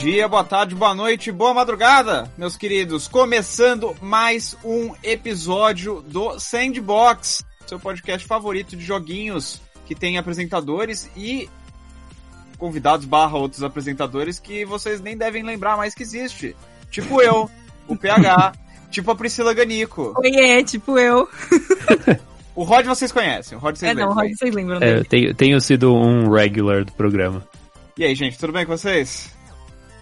dia, boa tarde, boa noite, boa madrugada, meus queridos. Começando mais um episódio do Sandbox, seu podcast favorito de joguinhos que tem apresentadores e convidados barra outros apresentadores que vocês nem devem lembrar mais que existe. Tipo eu, o PH, tipo a Priscila Ganico. Oiê, tipo eu. o Rod vocês conhecem, o Rod vocês é, lembram. não, o Rod vocês lembram é, dele. tenho, tenho sido um regular do programa. E aí, gente, tudo bem com vocês?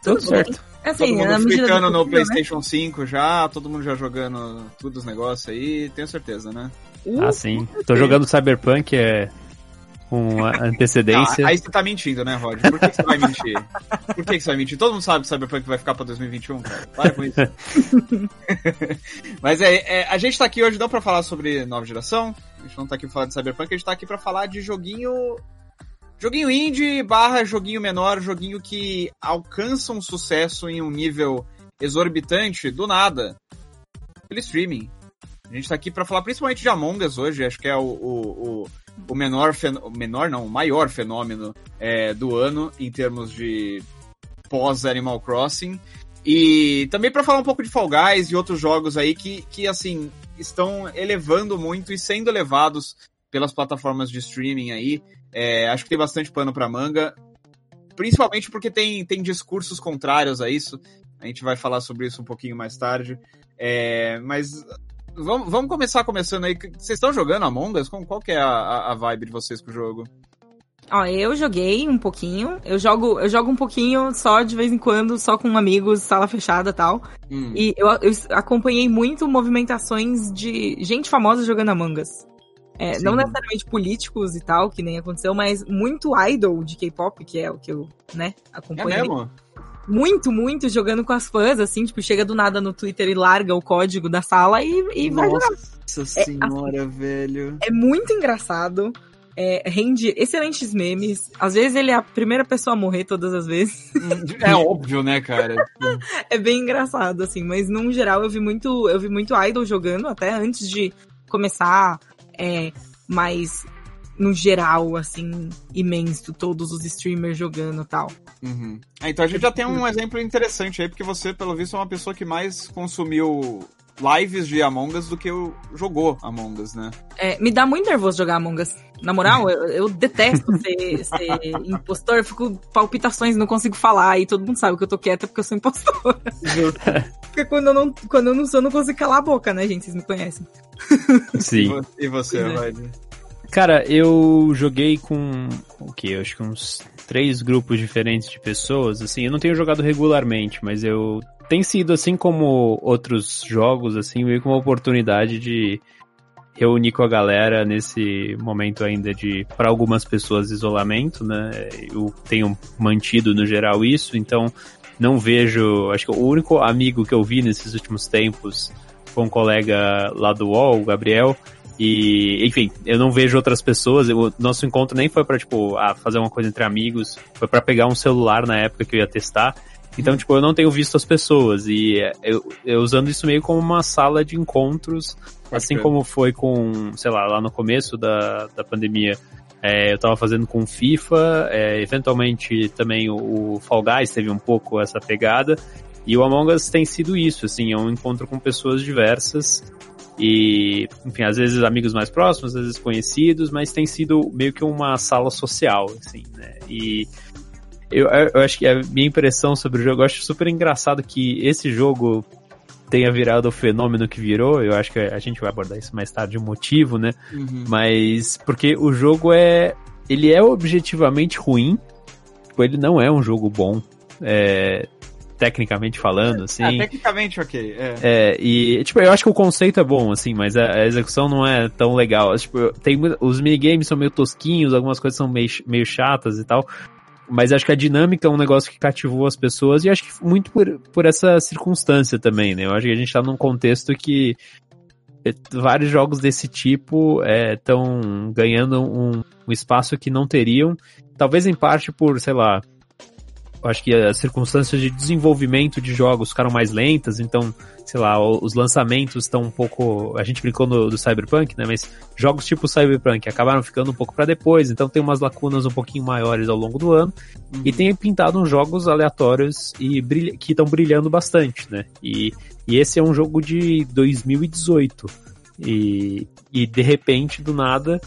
Tudo, certo. É assim, todo mundo ficando no né? PlayStation né? 5 já, todo mundo já jogando tudo os negócios aí, tenho certeza, né? Uh, ah, sim. Tô jogando Cyberpunk, é com antecedência. aí você tá mentindo, né, Rod? Por que, que você vai mentir? Por que, que você vai mentir? Todo mundo sabe que Cyberpunk vai ficar pra 2021, cara. Para com isso. Mas é, é, a gente tá aqui hoje não pra falar sobre nova geração, a gente não tá aqui pra falar de Cyberpunk, a gente tá aqui pra falar de joguinho Joguinho indie barra joguinho menor, joguinho que alcança um sucesso em um nível exorbitante do nada. Pelo streaming. A gente tá aqui para falar principalmente de Among Us hoje, acho que é o, o, o, o menor, o menor não, o maior fenômeno é, do ano em termos de pós-Animal Crossing. E também para falar um pouco de Fall Guys e outros jogos aí que, que assim, estão elevando muito e sendo levados pelas plataformas de streaming aí. É, acho que tem bastante pano para manga, principalmente porque tem, tem discursos contrários a isso. A gente vai falar sobre isso um pouquinho mais tarde. É, mas vamos, vamos começar começando aí. Vocês estão jogando Among Us? Qual que é a, a vibe de vocês com o jogo? Ó, eu joguei um pouquinho. Eu jogo, eu jogo um pouquinho só de vez em quando, só com amigos, sala fechada e tal. Hum. E eu, eu acompanhei muito movimentações de gente famosa jogando Among Us. É, não necessariamente políticos e tal, que nem aconteceu, mas muito idol de K-pop, que é o que eu, né, acompanho. É mesmo? Muito, muito jogando com as fãs, assim, tipo, chega do nada no Twitter e larga o código da sala e, e vai jogar. Nossa senhora, é, velho. É muito engraçado. É, rende excelentes memes. Às vezes ele é a primeira pessoa a morrer todas as vezes. É óbvio, né, cara? é bem engraçado, assim, mas num geral eu vi muito, eu vi muito idol jogando até antes de começar é mais no geral, assim, imenso, todos os streamers jogando e tal. Uhum. É, então a gente já tem um exemplo interessante aí, porque você, pelo visto, é uma pessoa que mais consumiu lives de Among Us do que jogou Among Us, né? É, me dá muito nervoso jogar Among Us. Na moral, eu, eu detesto ser, ser impostor, eu fico palpitações, não consigo falar, e todo mundo sabe que eu tô quieta porque eu sou impostor. porque quando eu, não, quando eu não sou, eu não consigo calar a boca, né, gente? Vocês me conhecem. Sim. E você, é. Cara, eu joguei com o que? Acho que uns três grupos diferentes de pessoas. Assim, eu não tenho jogado regularmente, mas eu tem sido assim como outros jogos, assim, meio que uma oportunidade de reunir com a galera nesse momento ainda de, para algumas pessoas, isolamento, né? Eu tenho mantido no geral isso, então não vejo. Acho que o único amigo que eu vi nesses últimos tempos foi um colega lá do UOL, o Gabriel. E, enfim, eu não vejo outras pessoas. O nosso encontro nem foi para tipo, ah, fazer uma coisa entre amigos. Foi para pegar um celular na época que eu ia testar. Então, tipo, eu não tenho visto as pessoas. E eu, eu usando isso meio como uma sala de encontros, assim como foi com, sei lá, lá no começo da, da pandemia. É, eu tava fazendo com FIFA, é, eventualmente também o, o Fall Guys teve um pouco essa pegada. E o Among Us tem sido isso, assim, é um encontro com pessoas diversas. E, enfim, às vezes amigos mais próximos, às vezes conhecidos, mas tem sido meio que uma sala social, assim, né? E eu, eu acho que a minha impressão sobre o jogo, eu acho super engraçado que esse jogo tenha virado o fenômeno que virou. Eu acho que a gente vai abordar isso mais tarde, o motivo, né? Uhum. Mas porque o jogo é. Ele é objetivamente ruim. Tipo, ele não é um jogo bom. É, tecnicamente falando, assim. É, tecnicamente ok. É. é. e, tipo, eu acho que o conceito é bom, assim, mas a, a execução não é tão legal. Tipo, tem, os minigames são meio tosquinhos, algumas coisas são meio, meio chatas e tal. Mas acho que a dinâmica é um negócio que cativou as pessoas e acho que muito por, por essa circunstância também, né? Eu acho que a gente tá num contexto que é, vários jogos desse tipo estão é, ganhando um, um, espaço que não teriam. Talvez em parte por, sei lá, acho que as circunstâncias de desenvolvimento de jogos ficaram mais lentas, então, sei lá, os lançamentos estão um pouco, a gente brincou no, do Cyberpunk, né, mas jogos tipo Cyberpunk acabaram ficando um pouco para depois, então tem umas lacunas um pouquinho maiores ao longo do ano, uhum. e tem pintado uns jogos aleatórios e brilha, que estão brilhando bastante, né, e, e esse é um jogo de 2018, e, e de repente, do nada,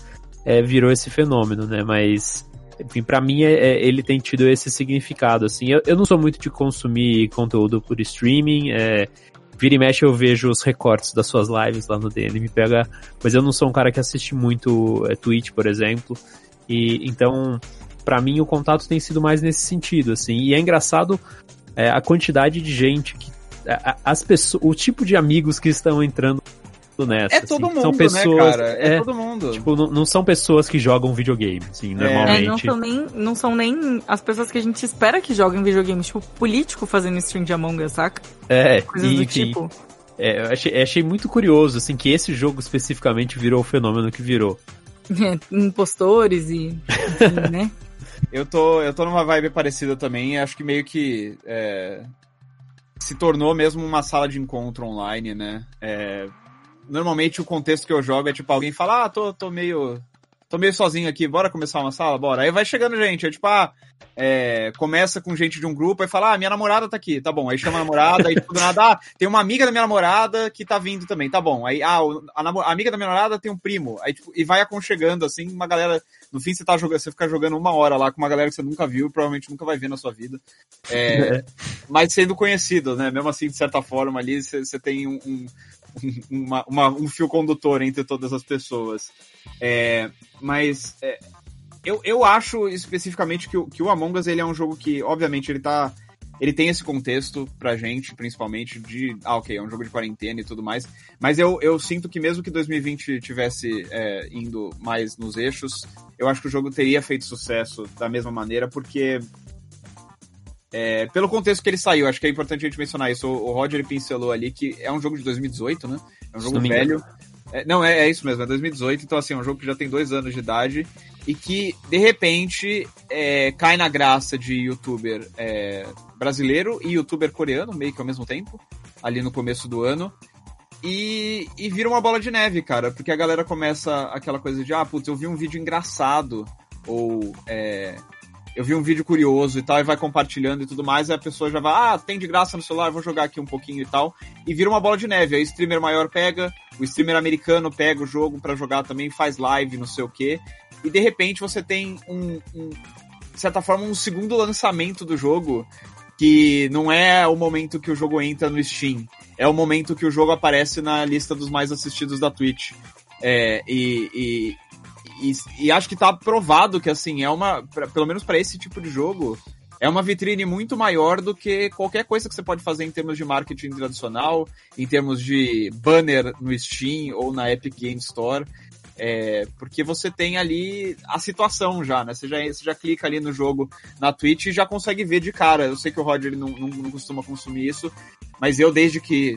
é, virou esse fenômeno, né, mas enfim, para mim é, é, ele tem tido esse significado, assim. Eu, eu não sou muito de consumir conteúdo por streaming, é, vira e mexe eu vejo os recortes das suas lives lá no DN, me pega, mas eu não sou um cara que assiste muito é, Twitch, por exemplo, e então, para mim o contato tem sido mais nesse sentido, assim, e é engraçado é, a quantidade de gente que as pessoas, o tipo de amigos que estão entrando nessa. É assim. todo mundo, são né, pessoas, né, cara? É, é, todo mundo. Tipo, não, não, são pessoas que jogam videogame, assim, normalmente. É, não são, nem, não são nem as pessoas que a gente espera que joguem videogame, tipo, político fazendo stream de Among Us, saca? É, Coisas do tipo. É, eu achei, achei muito curioso, assim, que esse jogo especificamente virou o fenômeno que virou. É, impostores e. Enfim, né? Eu tô, eu tô numa vibe parecida também, acho que meio que é, se tornou mesmo uma sala de encontro online, né? É, normalmente o contexto que eu jogo é tipo alguém fala, ah, tô, tô meio. tô meio sozinho aqui, bora começar uma sala? Bora. Aí vai chegando gente, é tipo, ah, é, começa com gente de um grupo, aí fala, ah, minha namorada tá aqui, tá bom. Aí chama a namorada, aí tudo nada, ah, tem uma amiga da minha namorada que tá vindo também, tá bom. Aí, ah, a, a amiga da minha namorada tem um primo. Aí, tipo, e vai aconchegando, assim, uma galera. No fim, você tá jogando, você fica jogando uma hora lá com uma galera que você nunca viu e provavelmente nunca vai ver na sua vida. É, mas sendo conhecido, né? Mesmo assim, de certa forma ali, você, você tem um, um uma, uma, um fio condutor entre todas as pessoas. É, mas é, eu, eu acho especificamente que, o, que o Among Us ele é um jogo que, obviamente, ele tá. Ele tem esse contexto pra gente, principalmente, de. Ah, ok, é um jogo de quarentena e tudo mais. Mas eu, eu sinto que mesmo que 2020 tivesse é, indo mais nos eixos, eu acho que o jogo teria feito sucesso da mesma maneira, porque é, pelo contexto que ele saiu, acho que é importante a gente mencionar isso. O, o Roger pincelou ali que é um jogo de 2018, né? É um jogo velho. É, não, é, é, isso mesmo, é 2018, então assim, é um jogo que já tem dois anos de idade e que, de repente, é, cai na graça de youtuber é, brasileiro e youtuber coreano, meio que ao mesmo tempo, ali no começo do ano. E, e vira uma bola de neve, cara, porque a galera começa aquela coisa de, ah, putz, eu vi um vídeo engraçado, ou é, eu vi um vídeo curioso e tal, e vai compartilhando e tudo mais, aí a pessoa já vai, ah, tem de graça no celular, vou jogar aqui um pouquinho e tal, e vira uma bola de neve. Aí o streamer maior pega, o streamer americano pega o jogo para jogar também, faz live, não sei o quê, e de repente você tem um, um, de certa forma, um segundo lançamento do jogo, que não é o momento que o jogo entra no Steam, é o momento que o jogo aparece na lista dos mais assistidos da Twitch. É, e, e, e, acho que tá provado que, assim, é uma. Pra, pelo menos para esse tipo de jogo, é uma vitrine muito maior do que qualquer coisa que você pode fazer em termos de marketing tradicional, em termos de banner no Steam ou na Epic Game Store. É, porque você tem ali a situação já, né? Você já, você já clica ali no jogo na Twitch e já consegue ver de cara. Eu sei que o Roger não, não, não costuma consumir isso, mas eu, desde que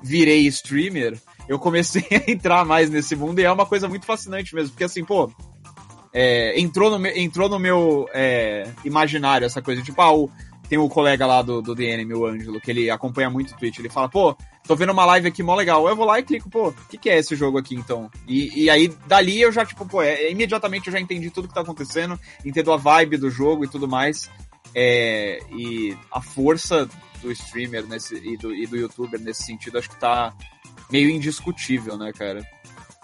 virei streamer, eu comecei a entrar mais nesse mundo e é uma coisa muito fascinante mesmo, porque assim, pô, é, entrou, no, entrou no meu é, imaginário essa coisa, tipo, ah, o, tem o colega lá do, do DNM, o Ângelo, que ele acompanha muito o Twitch, ele fala, pô, tô vendo uma live aqui mó legal, eu vou lá e clico, pô, o que, que é esse jogo aqui então? E, e aí, dali eu já, tipo, pô, é, imediatamente eu já entendi tudo que tá acontecendo, entendo a vibe do jogo e tudo mais, é, e a força do streamer nesse, e, do, e do youtuber nesse sentido, acho que tá meio indiscutível, né, cara?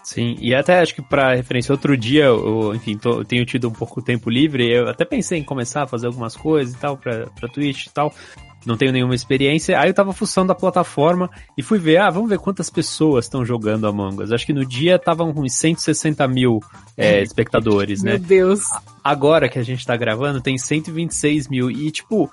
Sim, e até acho que para referência, outro dia, eu, enfim, tô, tenho tido um pouco tempo livre, eu até pensei em começar a fazer algumas coisas e tal, pra, pra Twitch e tal, não tenho nenhuma experiência, aí eu tava fuçando a plataforma e fui ver, ah, vamos ver quantas pessoas estão jogando Among Us. Acho que no dia estavam uns 160 mil é, espectadores, né? Meu Deus. Agora que a gente tá gravando, tem 126 mil, e tipo,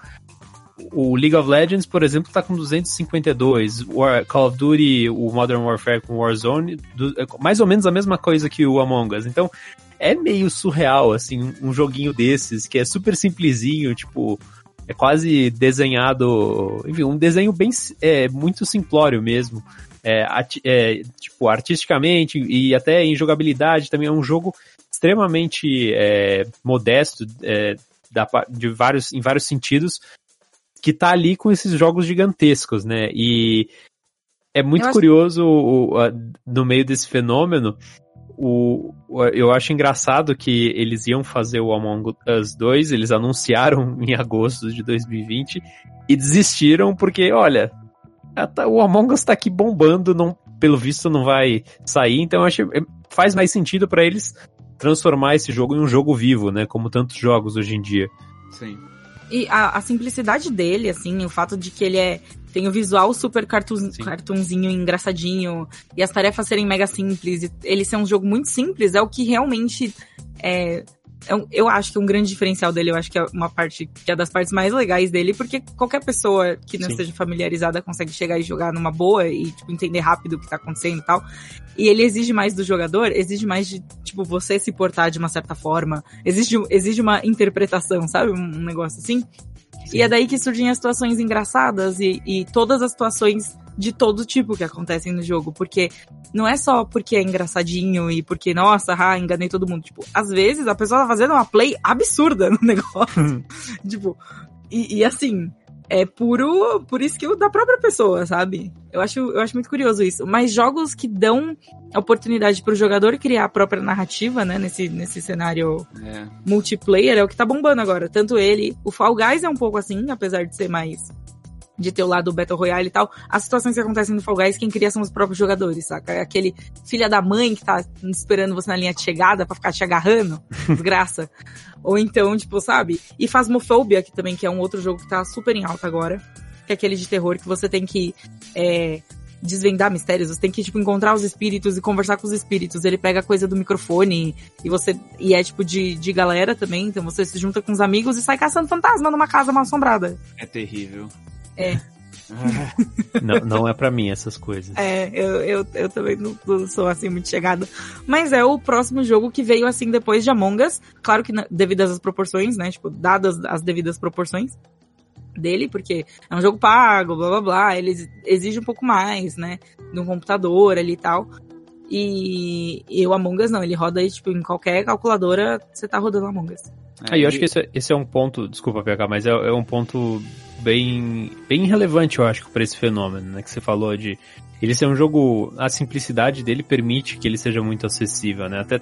o League of Legends, por exemplo, tá com 252. War, Call of Duty, o Modern Warfare com Warzone, do, é mais ou menos a mesma coisa que o Among Us. Então, é meio surreal, assim, um joguinho desses, que é super simplesinho, tipo, é quase desenhado, enfim, um desenho bem, é, muito simplório mesmo. É, é, tipo, artisticamente e até em jogabilidade também é um jogo extremamente é, modesto, é, da, de vários, em vários sentidos, que tá ali com esses jogos gigantescos, né? E é muito eu curioso acho... o, o, no meio desse fenômeno. O, eu acho engraçado que eles iam fazer o Among Us 2, eles anunciaram em agosto de 2020 e desistiram porque, olha, tá, o Among Us tá aqui bombando, não, pelo visto não vai sair, então eu acho é, faz mais sentido para eles transformar esse jogo em um jogo vivo, né? Como tantos jogos hoje em dia. Sim. E a, a, simplicidade dele, assim, o fato de que ele é. Tem o visual super cartoon, cartoonzinho, engraçadinho, e as tarefas serem mega simples, ele ser um jogo muito simples, é o que realmente é, eu, é eu acho que um grande diferencial dele, eu acho que é uma parte que é das partes mais legais dele, porque qualquer pessoa que não Sim. esteja familiarizada consegue chegar e jogar numa boa e tipo, entender rápido o que tá acontecendo e tal. E ele exige mais do jogador, exige mais de, tipo, você se portar de uma certa forma, exige, exige uma interpretação, sabe? Um negócio assim. Sim. E é daí que surgem as situações engraçadas e, e todas as situações de todo tipo que acontecem no jogo, porque não é só porque é engraçadinho e porque, nossa, ah, enganei todo mundo. Tipo, às vezes a pessoa tá fazendo uma play absurda no negócio. tipo, e, e, assim, é puro, por skill da própria pessoa, sabe? Eu acho, eu acho muito curioso isso. Mas jogos que dão a oportunidade pro jogador criar a própria narrativa, né, nesse, nesse cenário é. multiplayer, é o que tá bombando agora. Tanto ele, o Fall Guys é um pouco assim, apesar de ser mais de ter o lado Battle Royale e tal, as situações que acontecem no Fall Guys, quem cria são os próprios jogadores, saca? É aquele filha da mãe que tá esperando você na linha de chegada para ficar te agarrando, desgraça. Ou então, tipo, sabe? E Phasmophobia, que também que é um outro jogo que tá super em alta agora, que é aquele de terror que você tem que é, desvendar mistérios, você tem que, tipo, encontrar os espíritos e conversar com os espíritos. Ele pega a coisa do microfone e você. E é tipo de, de galera também, então você se junta com os amigos e sai caçando fantasma numa casa mal assombrada. É terrível. É. não, não é para mim essas coisas. É, eu, eu, eu também não, não, sou assim muito chegada. Mas é o próximo jogo que veio assim depois de Among Us. Claro que devidas às proporções, né? Tipo, dadas as devidas proporções dele, porque é um jogo pago, blá blá blá. Ele exige um pouco mais, né? De um computador ali e tal. E, e o Among Us não, ele roda aí, tipo, em qualquer calculadora, você tá rodando Among Us. É, eu acho que esse, é, esse é um ponto, desculpa PH, mas é, é um ponto bem, bem relevante, eu acho, para esse fenômeno, né? Que você falou de ele ser um jogo, a simplicidade dele permite que ele seja muito acessível, né? Até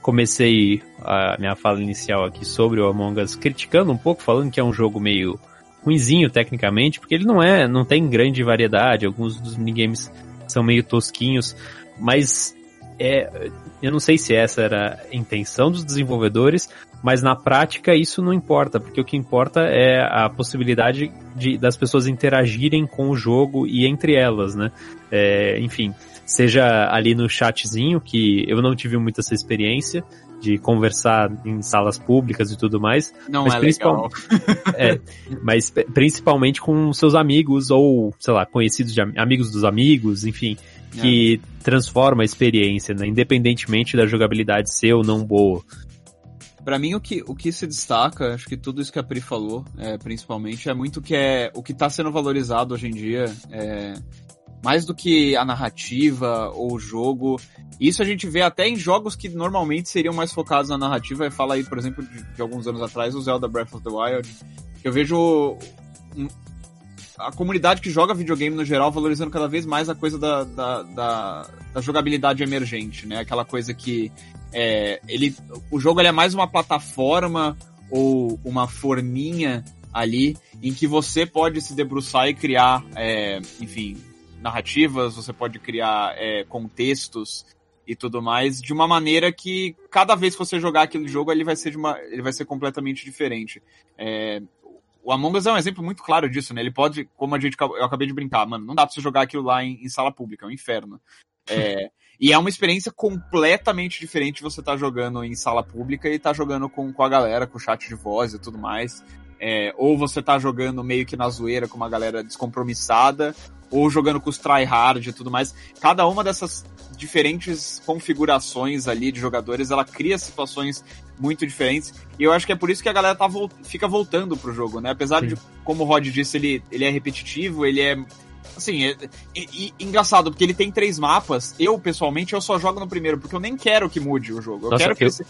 comecei a minha fala inicial aqui sobre o Among Us criticando um pouco, falando que é um jogo meio ruinzinho tecnicamente, porque ele não é, não tem grande variedade, alguns dos minigames são meio tosquinhos, mas é, eu não sei se essa era a intenção dos desenvolvedores, mas na prática isso não importa, porque o que importa é a possibilidade de, das pessoas interagirem com o jogo e entre elas, né? É, enfim, seja ali no chatzinho, que eu não tive muita essa experiência de conversar em salas públicas e tudo mais. Não mas é principal... é, mas principalmente com seus amigos ou, sei lá, conhecidos de amigos dos amigos, enfim, que é. transforma a experiência, né? Independentemente da jogabilidade ser ou não boa. Para mim, o que, o que se destaca, acho que tudo isso que a Pri falou, é, principalmente, é muito que é o que está sendo valorizado hoje em dia. É, mais do que a narrativa ou o jogo. Isso a gente vê até em jogos que normalmente seriam mais focados na narrativa. Fala aí, por exemplo, de, de alguns anos atrás, o Zelda Breath of the Wild. Eu vejo a comunidade que joga videogame no geral valorizando cada vez mais a coisa da, da, da, da jogabilidade emergente, né? Aquela coisa que é, ele, o jogo ele é mais uma plataforma ou uma forminha ali em que você pode se debruçar e criar, é, enfim, narrativas, você pode criar é, contextos e tudo mais de uma maneira que cada vez que você jogar aquele jogo ele vai ser de uma, ele vai ser completamente diferente. É, o Among Us é um exemplo muito claro disso, né? Ele pode, como a gente eu acabei de brincar, mano, não dá pra você jogar aquilo lá em, em sala pública, é um inferno. É, e é uma experiência completamente diferente você tá jogando em sala pública e tá jogando com, com a galera, com o chat de voz e tudo mais. É, ou você tá jogando meio que na zoeira com uma galera descompromissada, ou jogando com os tryhard e tudo mais. Cada uma dessas diferentes configurações ali de jogadores, ela cria situações muito diferentes. E eu acho que é por isso que a galera tá, fica voltando pro jogo, né? Apesar Sim. de, como o Rod disse, ele, ele é repetitivo, ele é Assim, é, é, é, engraçado, porque ele tem três mapas. Eu, pessoalmente, eu só jogo no primeiro, porque eu nem quero que mude o jogo. Eu Nossa, quero que eu... esse...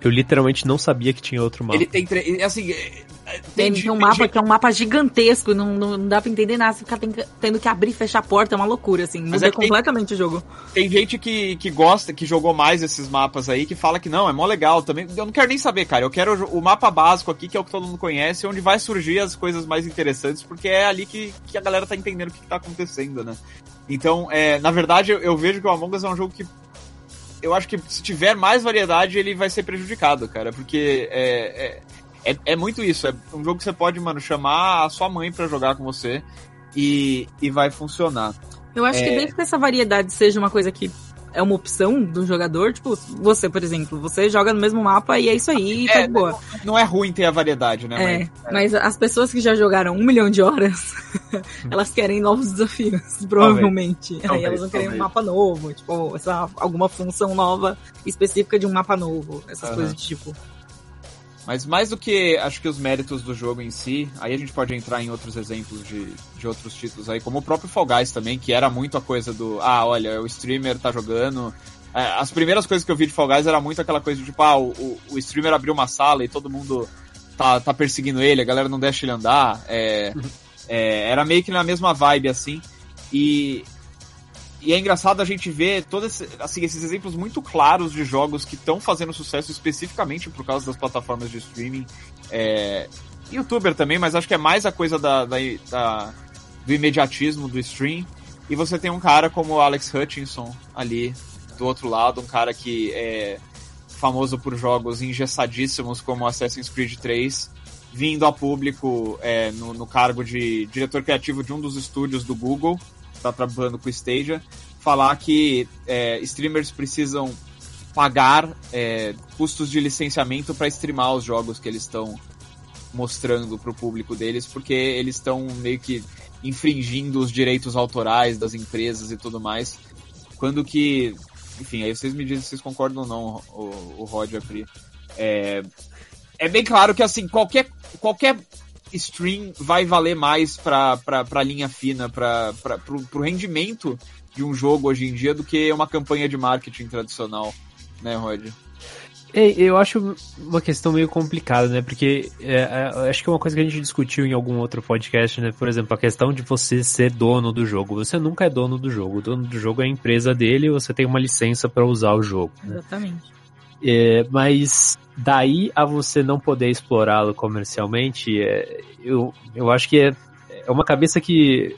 Eu literalmente não sabia que tinha outro mapa. Ele tem três. Assim, tem, tem um mapa que é um mapa gigantesco, não, não dá pra entender nada, você fica tendo que abrir e fechar a porta, é uma loucura, assim, muda é completamente tem, o jogo. Tem gente que, que gosta, que jogou mais esses mapas aí, que fala que não, é mó legal também. Eu não quero nem saber, cara, eu quero o mapa básico aqui, que é o que todo mundo conhece, onde vai surgir as coisas mais interessantes, porque é ali que, que a galera tá entendendo o que, que tá acontecendo, né? Então, é, na verdade, eu, eu vejo que o Among Us é um jogo que eu acho que se tiver mais variedade, ele vai ser prejudicado, cara, porque é, é é, é muito isso. É um jogo que você pode, mano, chamar a sua mãe para jogar com você e, e vai funcionar. Eu acho é... que desde que essa variedade seja uma coisa que é uma opção do jogador, tipo, você, por exemplo, você joga no mesmo mapa e é isso aí, é, tá de boa. Não é ruim ter a variedade, né? É, mas, mas as pessoas que já jogaram um milhão de horas, elas querem novos desafios, provavelmente. Talvez, aí elas vão querer um mapa novo, tipo, essa, alguma função nova específica de um mapa novo, essas uhum. coisas de tipo. Mas mais do que acho que os méritos do jogo em si, aí a gente pode entrar em outros exemplos de, de outros títulos aí, como o próprio Fall Guys também, que era muito a coisa do, ah, olha, o streamer tá jogando. É, as primeiras coisas que eu vi de Fall Guys era muito aquela coisa de tipo, ah, o, o streamer abriu uma sala e todo mundo tá, tá perseguindo ele, a galera não deixa ele andar. É, é, era meio que na mesma vibe assim. E e é engraçado a gente ver todos assim, esses exemplos muito claros de jogos que estão fazendo sucesso especificamente por causa das plataformas de streaming. É, youtuber também, mas acho que é mais a coisa da, da, da, do imediatismo do stream. E você tem um cara como Alex Hutchinson ali do outro lado, um cara que é famoso por jogos engessadíssimos como Assassin's Creed 3, vindo a público é, no, no cargo de diretor criativo de um dos estúdios do Google tá trabalhando com o Stadia, falar que é, streamers precisam pagar é, custos de licenciamento para streamar os jogos que eles estão mostrando para o público deles, porque eles estão meio que infringindo os direitos autorais das empresas e tudo mais. Quando que, enfim, aí vocês me dizem se vocês concordam ou não, o, o Rod Apri. É, é bem claro que assim qualquer qualquer stream vai valer mais pra, pra, pra linha fina, pra, pra, pro, pro rendimento de um jogo hoje em dia do que uma campanha de marketing tradicional, né, Rod? Eu acho uma questão meio complicada, né? Porque é, é, acho que é uma coisa que a gente discutiu em algum outro podcast, né? Por exemplo, a questão de você ser dono do jogo. Você nunca é dono do jogo. O dono do jogo é a empresa dele e você tem uma licença para usar o jogo. Né? Exatamente. É, mas daí a você não poder explorá-lo comercialmente, é, eu, eu acho que é, é uma cabeça que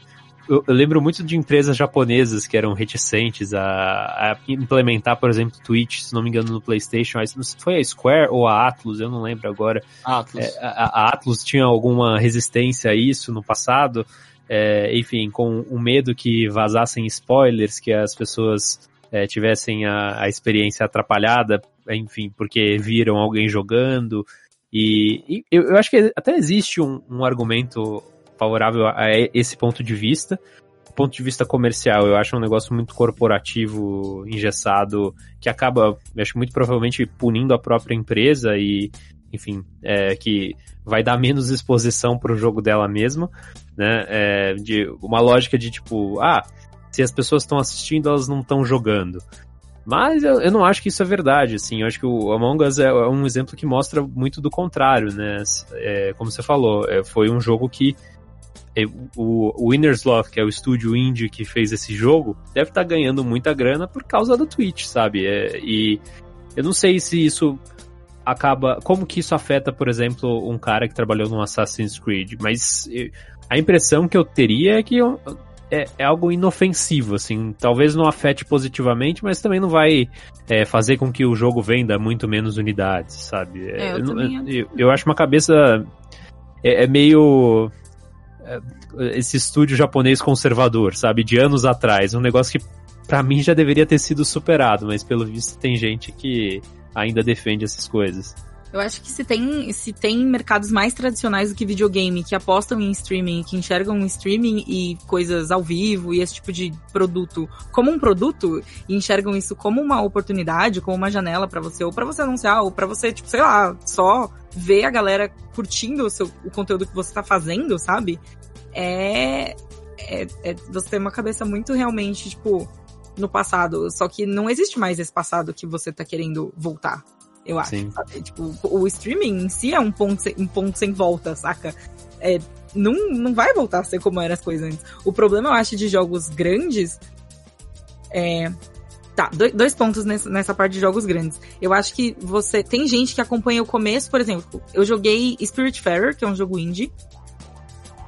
eu, eu, lembro muito de empresas japonesas que eram reticentes a, a, implementar, por exemplo, Twitch, se não me engano, no PlayStation. Foi a Square ou a Atlus, eu não lembro agora. Atlus. É, a, a, Atlus tinha alguma resistência a isso no passado. É, enfim, com o medo que vazassem spoilers, que as pessoas é, tivessem a, a experiência atrapalhada enfim, porque viram alguém jogando. E, e eu, eu, acho que até existe um, um, argumento favorável a esse ponto de vista. Do ponto de vista comercial, eu acho um negócio muito corporativo, engessado, que acaba, acho muito provavelmente punindo a própria empresa e, enfim, é, que vai dar menos exposição para o jogo dela mesma, né? É, de uma lógica de tipo, ah, se as pessoas estão assistindo, elas não estão jogando. Mas eu, eu, não acho que isso é verdade, assim. Eu acho que o Among Us é, é um exemplo que mostra muito do contrário, né? É, como você falou, é, foi um jogo que é, o, Winner's Love, que é o estúdio indie que fez esse jogo, deve estar tá ganhando muita grana por causa do Twitch, sabe? É, e eu não sei se isso acaba. Como que isso afeta, por exemplo, um cara que trabalhou no Assassin's Creed, mas a impressão que eu teria é que é, é, algo inofensivo, assim. Talvez não afete positivamente, mas também não vai é, fazer com que o jogo venda muito menos unidades, sabe? É, eu, eu, eu, eu, acho uma cabeça. É, é meio. É, esse estúdio japonês conservador, sabe? De anos atrás. Um negócio que para mim já deveria ter sido superado, mas pelo visto tem gente que ainda defende essas coisas. Eu acho que se tem, se tem mercados mais tradicionais do que videogame, que apostam em streaming, que enxergam streaming e coisas ao vivo e esse tipo de produto como um produto e enxergam isso como uma oportunidade, como uma janela para você, ou para você anunciar, ou para você, tipo, sei lá, só ver a galera curtindo o, seu, o conteúdo que você tá fazendo, sabe? É, é, é você tem uma cabeça muito realmente, tipo, no passado. Só que não existe mais esse passado que você tá querendo voltar. Eu acho, Sim. Tipo, o streaming em si é um ponto, sem, um ponto sem volta, saca? É, não, não vai voltar a ser como eram as coisas antes. O problema, eu acho, de jogos grandes é. Tá, dois pontos nessa, nessa parte de jogos grandes. Eu acho que você. Tem gente que acompanha o começo, por exemplo, eu joguei Spiritfarer, que é um jogo indie.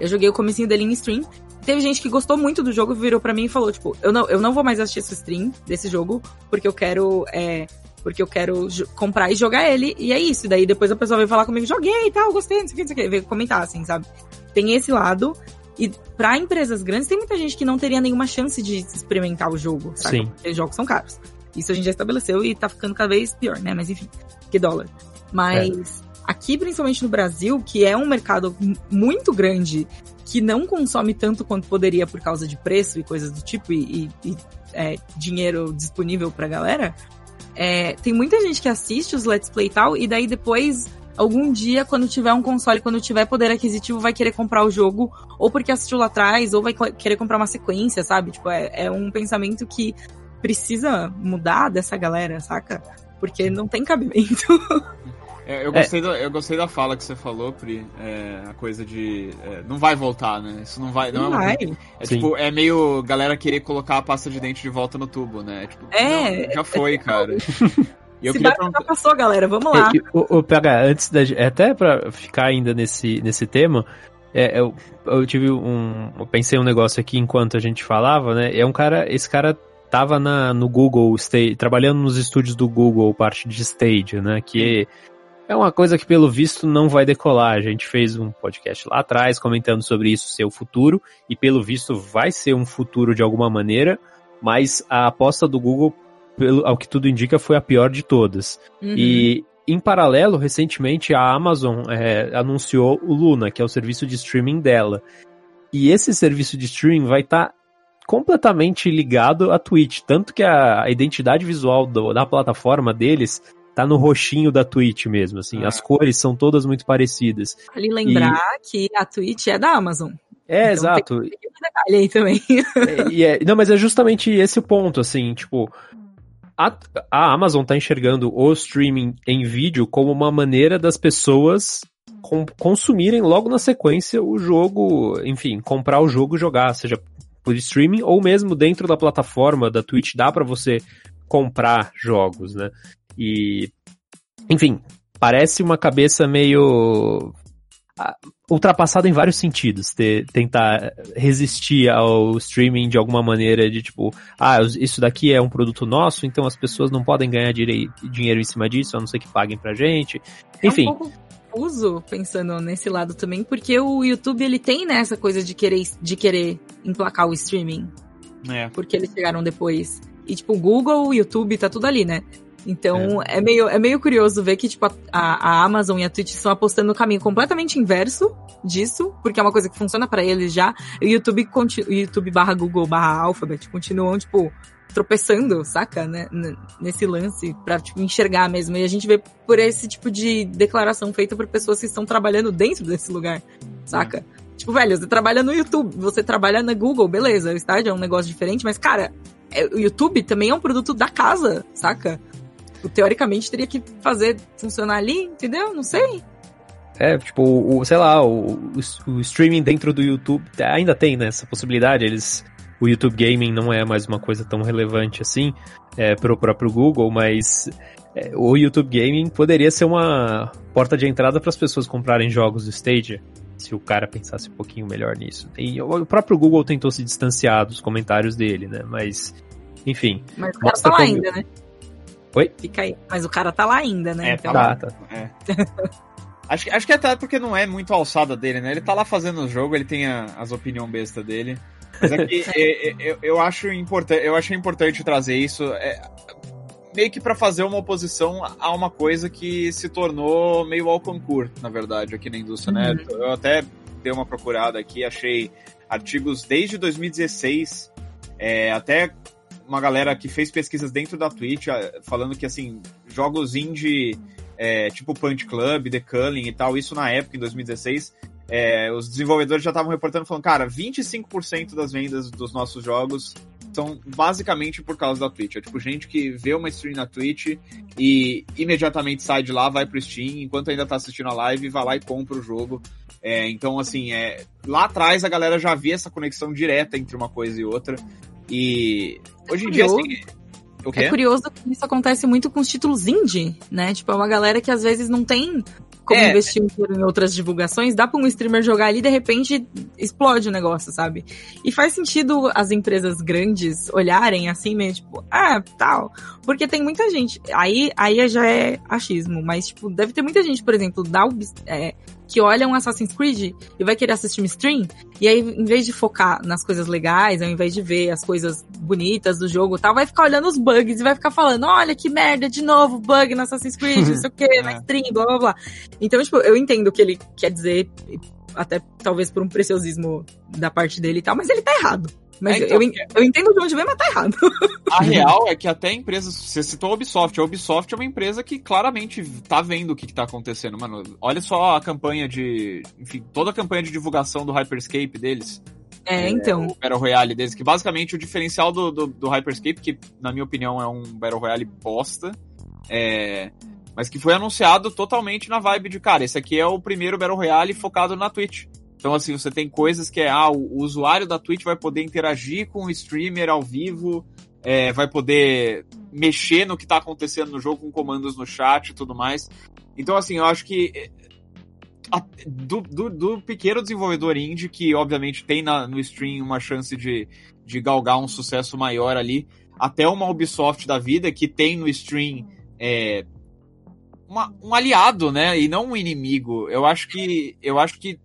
Eu joguei o comecinho dele em stream. Teve gente que gostou muito do jogo, virou para mim e falou, tipo, eu não, eu não vou mais assistir esse stream desse jogo, porque eu quero. É, porque eu quero comprar e jogar ele, e é isso. E daí depois a pessoa veio falar comigo, joguei e tal, gostei, não sei o que, não sei o que, veio comentar, assim, sabe? Tem esse lado. E para empresas grandes, tem muita gente que não teria nenhuma chance de experimentar o jogo, sabe? Sim. Porque os jogos são caros. Isso a gente já estabeleceu e tá ficando cada vez pior, né? Mas enfim, que dólar. Mas é. aqui, principalmente no Brasil, que é um mercado muito grande, que não consome tanto quanto poderia por causa de preço e coisas do tipo, e, e, e é, dinheiro disponível pra galera, é, tem muita gente que assiste os Let's Play e tal, e daí depois algum dia, quando tiver um console, quando tiver poder aquisitivo, vai querer comprar o jogo, ou porque assistiu lá atrás, ou vai querer comprar uma sequência, sabe? Tipo, é, é um pensamento que precisa mudar dessa galera, saca? Porque não tem cabimento. É, eu, gostei é. da, eu gostei da fala que você falou, Pri. É, a coisa de. É, não vai voltar, né? Isso não vai. Não, não é, vai. é tipo, é meio galera querer colocar a pasta de dente de volta no tubo, né? Tipo, é. Não, já foi, cara. E eu Se queria perguntar... já passou, galera. Vamos lá. o, o, PH, antes da. Até pra ficar ainda nesse, nesse tema. É, eu, eu tive um. Eu pensei um negócio aqui enquanto a gente falava, né? É um cara. Esse cara tava na, no Google, trabalhando nos estúdios do Google, parte de Stage, né? Que é uma coisa que, pelo visto, não vai decolar. A gente fez um podcast lá atrás comentando sobre isso ser o futuro, e pelo visto vai ser um futuro de alguma maneira, mas a aposta do Google pelo, ao que tudo indica, foi a pior de todas. Uhum. E, em paralelo, recentemente, a Amazon é, anunciou o Luna, que é o serviço de streaming dela. E esse serviço de streaming vai estar tá completamente ligado à Twitch. Tanto que a, a identidade visual do, da plataforma deles tá no roxinho da Twitch mesmo, assim. Ah. As cores são todas muito parecidas. Vale lembrar e... que a Twitch é da Amazon. É, então, exato. Tem, detalhe aí também. É, é, não, mas é justamente esse o ponto, assim, tipo, a, a Amazon está enxergando o streaming em vídeo como uma maneira das pessoas com, consumirem logo na sequência o jogo, enfim, comprar o jogo e jogar, seja por streaming ou mesmo dentro da plataforma da Twitch dá para você comprar jogos, né? E enfim, parece uma cabeça meio ultrapassado em vários sentidos, ter, tentar resistir ao streaming de alguma maneira de tipo, ah, isso daqui é um produto nosso, então as pessoas não podem ganhar dinheiro em cima disso, a não ser que paguem pra gente. Enfim. É um pouco confuso pensando nesse lado também, porque o YouTube ele tem nessa né, coisa de querer, de querer emplacar o streaming. É. Porque eles chegaram depois. E tipo, o Google, o YouTube, tá tudo ali, né? Então é. é, meio, é meio curioso ver que, tipo, a, a Amazon e a Twitch estão apostando no caminho completamente inverso disso, porque é uma coisa que funciona para eles já. E o YouTube, YouTube barra Google barra Alphabet continuam, tipo, tropeçando, saca? Né? Nesse lance, pra, tipo, enxergar mesmo. E a gente vê por esse tipo de declaração feita por pessoas que estão trabalhando dentro desse lugar, saca? Tipo, velho, você trabalha no YouTube, você trabalha na Google, beleza, o estádio é um negócio diferente, mas, cara, é, o YouTube também é um produto da casa, saca? Tipo, teoricamente teria que fazer funcionar ali, entendeu? Não sei. É, tipo, o, sei lá, o, o, streaming dentro do YouTube ainda tem né, essa possibilidade. Eles, o YouTube Gaming não é mais uma coisa tão relevante assim é, para o próprio Google, mas é, o YouTube Gaming poderia ser uma porta de entrada para as pessoas comprarem jogos do Stadia, se o cara pensasse um pouquinho melhor nisso. E o próprio Google tentou se distanciar dos comentários dele, né? Mas, enfim. Mas o cara tá lá ainda, né? Oi? Fica aí. Mas o cara tá lá ainda, né? É, então... tá, tá. É. acho, acho que até porque não é muito alçada dele, né? Ele tá lá fazendo o jogo, ele tem a, as opiniões besta dele. Mas é que é, é, eu, eu, acho importante, eu acho importante trazer isso. É, meio que para fazer uma oposição a uma coisa que se tornou meio ao concurso, na verdade, aqui na indústria, né? uhum. né? Eu até dei uma procurada aqui, achei artigos desde 2016, é, até uma galera que fez pesquisas dentro da Twitch, falando que, assim, jogos indie, é, tipo Punch Club, The Culling e tal, isso na época, em 2016, é, os desenvolvedores já estavam reportando, falando, cara, 25% das vendas dos nossos jogos são basicamente por causa da Twitch. É tipo gente que vê uma stream na Twitch e imediatamente sai de lá, vai pro Steam, enquanto ainda tá assistindo a live, vai lá e compra o jogo. É, então, assim, é, lá atrás a galera já via essa conexão direta entre uma coisa e outra. E hoje em dia, assim, é curioso que isso acontece muito com os títulos indie, né? Tipo, é uma galera que às vezes não tem como é. investir em outras divulgações, dá pra um streamer jogar ali e de repente explode o negócio, sabe? E faz sentido as empresas grandes olharem assim, meio tipo, ah, tal. Porque tem muita gente. Aí, aí já é achismo, mas, tipo, deve ter muita gente, por exemplo, da é, que olha um Assassin's Creed e vai querer assistir um stream, e aí, em vez de focar nas coisas legais, ao invés de ver as coisas bonitas do jogo tal, vai ficar olhando os bugs e vai ficar falando, olha que merda, de novo, bug no Assassin's Creed, não sei o que, na é. stream, blá blá blá. Então, tipo, eu entendo o que ele quer dizer, até talvez por um preciosismo da parte dele e tal, mas ele tá errado. Mas é, então, eu, eu entendo de onde vem, mas tá errado. A real é que até empresas. Você citou a Ubisoft. A Ubisoft é uma empresa que claramente tá vendo o que, que tá acontecendo. Mano, olha só a campanha de. Enfim, toda a campanha de divulgação do Hyperscape deles. É, então. O Battle Royale deles, que basicamente o diferencial do, do, do Hyperscape, que na minha opinião é um Battle Royale bosta, é, mas que foi anunciado totalmente na vibe de, cara, esse aqui é o primeiro Battle Royale focado na Twitch. Então, assim, você tem coisas que é, ah, o, usuário da Twitch vai poder interagir com o streamer ao vivo, é, vai poder mexer no que está acontecendo no jogo com comandos no chat e tudo mais. Então, assim, eu acho que é, a, do, do, do, pequeno desenvolvedor indie, que obviamente tem na, no stream uma chance de, de galgar um sucesso maior ali, até uma Ubisoft da vida, que tem no stream é, uma, um aliado, né? E não um inimigo. Eu acho que. Eu acho que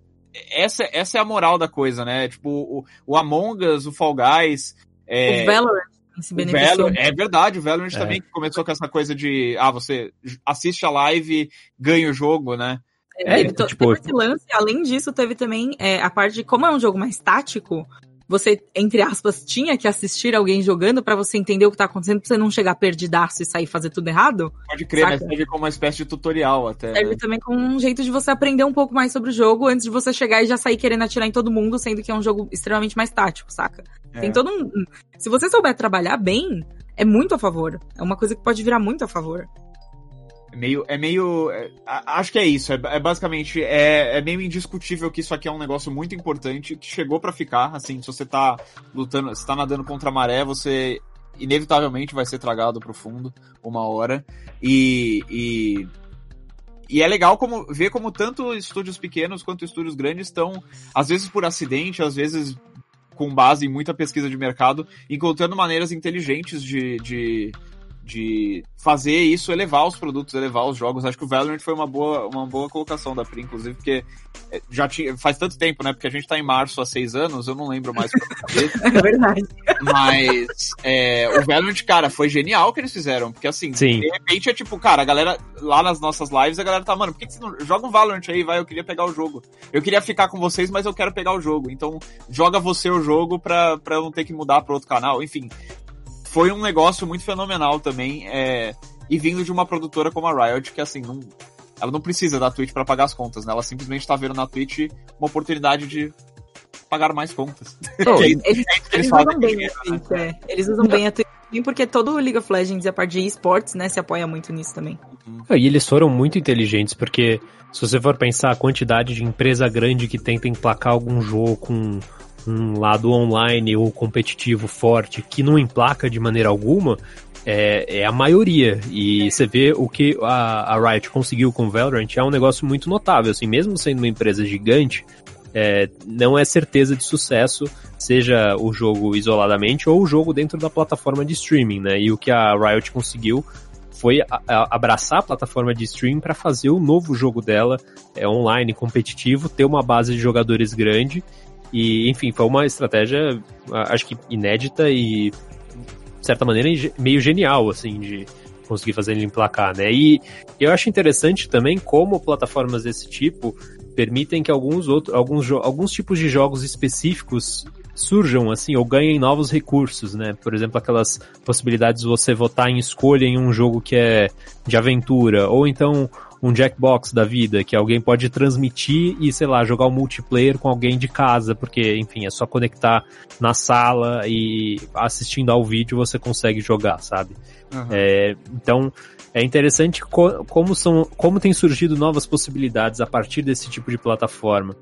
essa, essa é a moral da coisa, né? Tipo, o, o Among Us, o Fall Guys. É, o Valorant se beneficiou. Valorant, é verdade, o Valorant é. também começou com essa coisa de, ah, você assiste a live, ganha o jogo, né? É, é tipo... esse lance, além disso, teve também é, a parte de como é um jogo mais tático, você, entre aspas, tinha que assistir alguém jogando para você entender o que tá acontecendo, pra você não chegar perdidaço e sair fazer tudo errado. Pode crer, saca? mas serve como uma espécie de tutorial até. Serve né? também como um jeito de você aprender um pouco mais sobre o jogo antes de você chegar e já sair querendo atirar em todo mundo, sendo que é um jogo extremamente mais tático, saca? É. Tem todo um. Se você souber trabalhar bem, é muito a favor. É uma coisa que pode virar muito a favor. É meio. É meio é, acho que é isso. É, é basicamente. É, é, meio indiscutível que isso aqui é um negócio muito importante que chegou para ficar. Assim, se você tá lutando, se tá nadando contra a maré, você inevitavelmente vai ser tragado pro fundo uma hora. E. e e é legal como ver como tanto estúdios pequenos quanto estúdios grandes estão, às vezes por acidente, às vezes com base em muita pesquisa de mercado, encontrando maneiras inteligentes de, de, de fazer isso elevar os produtos, elevar os jogos. Acho que o Valorant foi uma boa, uma boa colocação da Pri, inclusive, porque é, já tinha, faz tanto tempo, né? Porque a gente tá em março há seis anos, eu não lembro mais. é verdade. Mas é, o Valorant, cara, foi genial o que eles fizeram, porque assim, Sim. de repente é tipo, cara, a galera, lá nas nossas lives, a galera tá, mano, por que, que você não joga um Valorant aí, vai, eu queria pegar o jogo. Eu queria ficar com vocês, mas eu quero pegar o jogo. Então, joga você o jogo pra, pra eu não ter que mudar pra outro canal. Enfim, foi um negócio muito fenomenal também, é, e vindo de uma produtora como a Riot, que assim, não, ela não precisa da Twitch para pagar as contas, né? Ela simplesmente tá vendo na Twitch uma oportunidade de pagar mais contas. Oh, eles, eles, eles, usam bem a Twitch, né? é. Eles usam bem a Twitch porque todo o League of Legends e a parte de esportes, né, se apoia muito nisso também. E eles foram muito inteligentes, porque se você for pensar a quantidade de empresa grande que tenta emplacar algum jogo com um lado online ou competitivo forte que não emplaca de maneira alguma, é, é, a maioria. E você vê o que a, a, Riot conseguiu com Valorant é um negócio muito notável. Assim, mesmo sendo uma empresa gigante, é, não é certeza de sucesso, seja o jogo isoladamente ou o jogo dentro da plataforma de streaming, né? E o que a Riot conseguiu foi abraçar a plataforma de streaming para fazer o novo jogo dela é, online, competitivo, ter uma base de jogadores grande e, enfim, foi uma estratégia, acho que inédita e, de certa maneira, meio genial, assim, de conseguir fazer ele emplacar, né? E eu acho interessante também como plataformas desse tipo permitem que alguns outros, alguns, alguns tipos de jogos específicos surjam assim ou ganhem novos recursos, né? Por exemplo, aquelas possibilidades de você votar em escolha em um jogo que é de aventura, ou então um Jackbox da vida, que alguém pode transmitir e, sei lá, jogar o um multiplayer com alguém de casa, porque, enfim, é só conectar na sala e assistindo ao vídeo você consegue jogar, sabe? Uhum. É, então, é interessante co como, são, como tem surgido novas possibilidades a partir desse tipo de plataforma.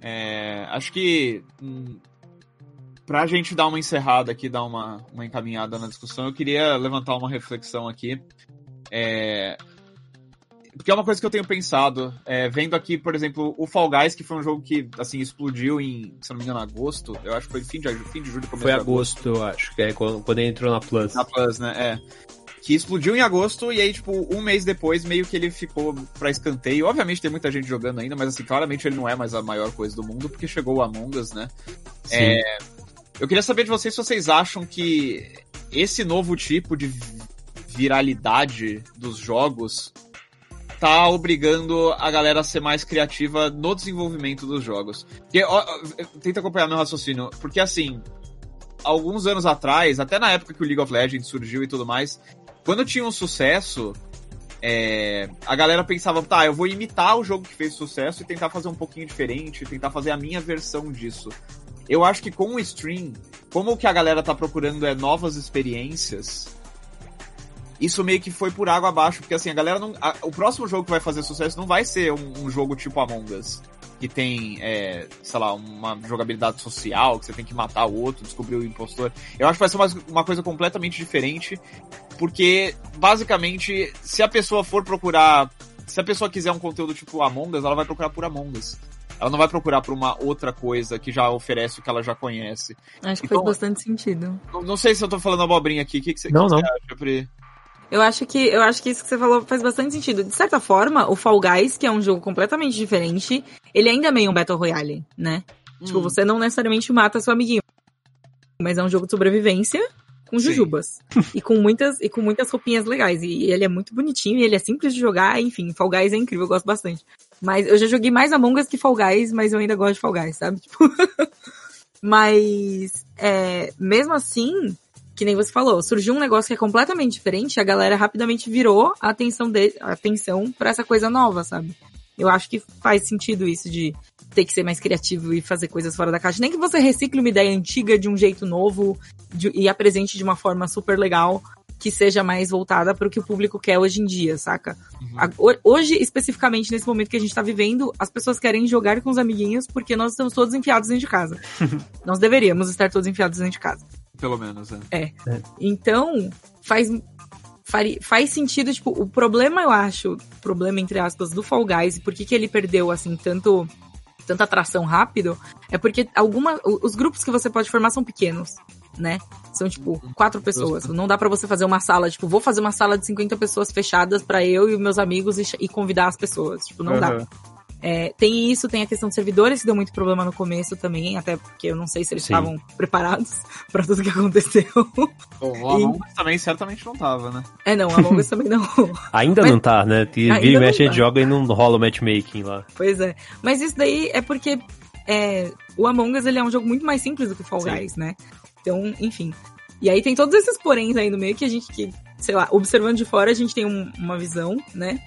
É, acho que hum, pra gente dar uma encerrada aqui, dar uma, uma encaminhada na discussão, eu queria levantar uma reflexão aqui. É, porque é uma coisa que eu tenho pensado, é, vendo aqui, por exemplo, o Fall Guys, que foi um jogo que, assim, explodiu em, se não me engano, agosto, eu acho que foi fim de, fim de julho, começo Foi agosto, agosto, eu acho, que é quando, quando ele entrou na Plus. Na Plus, né, é que explodiu em agosto e aí, tipo, um mês depois, meio que ele ficou pra escanteio. Obviamente tem muita gente jogando ainda, mas assim, claramente ele não é mais a maior coisa do mundo, porque chegou o Among Us, né? Sim. É, eu queria saber de vocês se vocês acham que esse novo tipo de viralidade dos jogos tá obrigando a galera a ser mais criativa no desenvolvimento dos jogos. Porque, ó, tenta acompanhar meu raciocínio, porque assim, alguns anos atrás, até na época que o League of Legends surgiu e tudo mais, quando tinha um sucesso, é, a galera pensava, tá, eu vou imitar o jogo que fez sucesso e tentar fazer um pouquinho diferente, tentar fazer a minha versão disso. Eu acho que com o stream, como o que a galera tá procurando é novas experiências, isso meio que foi por água abaixo, porque assim, a galera não. A, o próximo jogo que vai fazer sucesso não vai ser um, um jogo tipo Among Us que tem, é, sei lá, uma jogabilidade social, que você tem que matar o outro, descobrir o impostor. Eu acho que vai ser uma, uma coisa completamente diferente, porque, basicamente, se a pessoa for procurar. Se a pessoa quiser um conteúdo tipo Among Us, ela vai procurar por Among Us. Ela não vai procurar por uma outra coisa que já oferece o que ela já conhece. Acho que então, faz bastante sentido. Não, não, sei se eu tô falando abobrinha aqui. O que, que, você, não, que não. você acha, Pri? Eu acho que eu acho que isso que você falou faz bastante sentido. De certa forma, o Fall Guys, que é um jogo completamente diferente, ele ainda é meio um Battle Royale, né? Tipo, hum. Tipo, você não necessariamente mata seu amiguinho. Mas é um jogo de sobrevivência com jujubas. e com muitas e com muitas roupinhas legais. E ele é muito bonitinho, e ele é simples de jogar, enfim, Fall Guys é incrível, eu gosto bastante. Mas eu já joguei mais Among Us que Fall Guys, mas eu ainda gosto de Fall Guys, sabe? Tipo... mas é, mesmo assim, que nem você falou, surgiu um negócio que é completamente diferente, a galera rapidamente virou a atenção de, a atenção para essa coisa nova, sabe? Eu acho que faz sentido isso de ter que ser mais criativo e fazer coisas fora da caixa. Nem que você recicle uma ideia antiga de um jeito novo de, e apresente de uma forma super legal que seja mais voltada para o que o público quer hoje em dia, saca? Uhum. Hoje, especificamente nesse momento que a gente tá vivendo, as pessoas querem jogar com os amiguinhos porque nós estamos todos enfiados dentro de casa. nós deveríamos estar todos enfiados dentro de casa. Pelo menos, é. É. é. Então, faz, faz, faz sentido, tipo, o problema, eu acho, problema, entre aspas, do Fall Guys, e por que, que ele perdeu, assim, tanto tanta atração rápido, é porque alguma, os grupos que você pode formar são pequenos, né? São, tipo, quatro pessoas. Não dá para você fazer uma sala, tipo, vou fazer uma sala de 50 pessoas fechadas para eu e meus amigos e, e, convidar as pessoas. Tipo, não uhum. dá. É, tem isso, tem a questão de servidores que deu muito problema no começo também, até porque eu não sei se eles Sim. estavam preparados para tudo que aconteceu. O Among Us também certamente não tava, né? É, não, o Among Us também não. Ainda Mas, não tá, né? Vira e mexe a gente joga e não rola o matchmaking lá. Pois é. Mas isso daí é porque é, o Among Us ele é um jogo muito mais simples do que o Fall Sim. Guys, né? Então, enfim. E aí tem todos esses poréns aí no meio que a gente, que, sei lá, observando de fora a gente tem um, uma visão, né?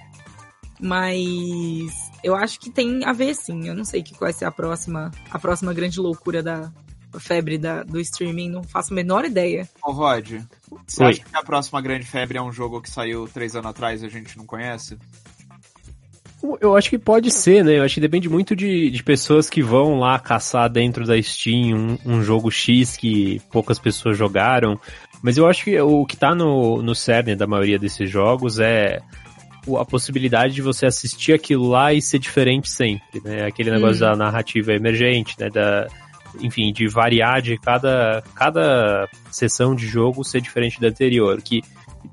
Mas eu acho que tem a ver sim. Eu não sei que vai ser a próxima, a próxima grande loucura da febre da, do streaming, não faço a menor ideia. Ô Rod, você Oi. acha que a próxima grande febre é um jogo que saiu três anos atrás e a gente não conhece? Eu acho que pode ser, né? Eu acho que depende muito de, de pessoas que vão lá caçar dentro da Steam um, um jogo X que poucas pessoas jogaram. Mas eu acho que o que tá no, no cerne da maioria desses jogos é a possibilidade de você assistir aquilo lá e ser diferente sempre, né? Aquele negócio hum. da narrativa emergente, né? Da, enfim, de variar de cada, cada sessão de jogo ser diferente da anterior. Que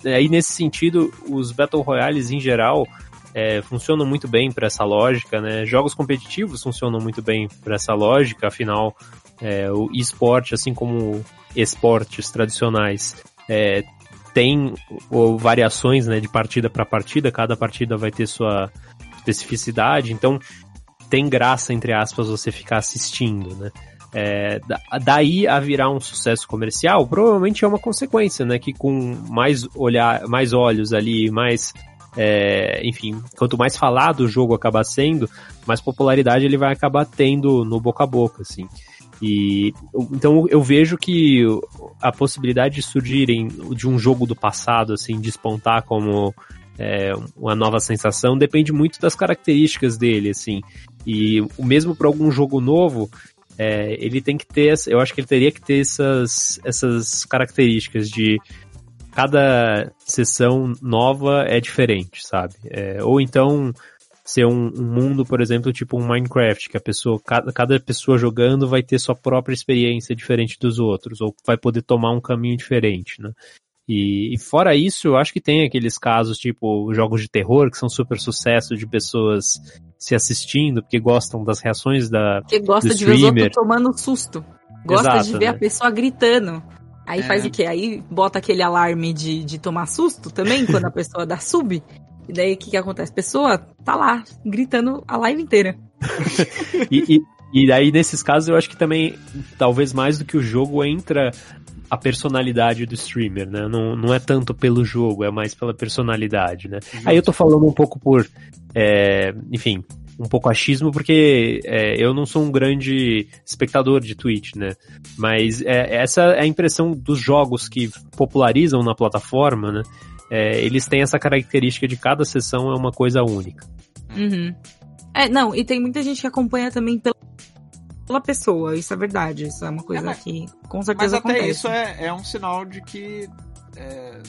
aí nesse sentido, os Battle Royales em geral é, funcionam muito bem para essa lógica, né? Jogos competitivos funcionam muito bem para essa lógica, afinal, é, o esporte, assim como esportes tradicionais, é, tem ou, variações né, de partida para partida, cada partida vai ter sua especificidade, então tem graça, entre aspas, você ficar assistindo, né? É, daí a virar um sucesso comercial, provavelmente é uma consequência, né? Que com mais olhar, mais olhos ali, mais é, enfim, quanto mais falado o jogo acaba sendo, mais popularidade ele vai acabar tendo no boca a boca, assim. E então eu vejo que a possibilidade de surgirem de um jogo do passado, assim, despontar como é, uma nova sensação, depende muito das características dele, assim. E o mesmo para algum jogo novo, é, ele tem que ter, eu acho que ele teria que ter essas, essas características de cada sessão nova é diferente, sabe? É, ou então ser um, um, mundo, por exemplo, tipo um Minecraft, que a pessoa, cada, cada pessoa jogando vai ter sua própria experiência diferente dos outros, ou vai poder tomar um caminho diferente, né? E, e, fora isso, eu acho que tem aqueles casos, tipo, jogos de terror, que são super sucesso de pessoas se assistindo, porque gostam das reações da. Que gosta de ver os outros tomando susto. Gosta Exato, de ver né? a pessoa gritando. Aí é. faz o quê? Aí bota aquele alarme de, de tomar susto também, quando a pessoa dá sub. E daí o que, que acontece? A pessoa tá lá, gritando a live inteira. e, e, e aí, nesses casos, eu acho que também, talvez mais do que o jogo, entra a personalidade do streamer, né? Não, não é tanto pelo jogo, é mais pela personalidade, né? Aí eu tô falando um pouco por, é, enfim, um pouco achismo, porque é, eu não sou um grande espectador de Twitch, né? Mas é, essa é a impressão dos jogos que popularizam na plataforma, né? É, eles têm essa característica de cada sessão é uma coisa única. Uhum. É, não, e tem muita gente que acompanha também pela pela pessoa, isso é verdade. Isso é uma coisa é, mas, que com certeza mas até acontece. isso é, é um sinal de que é,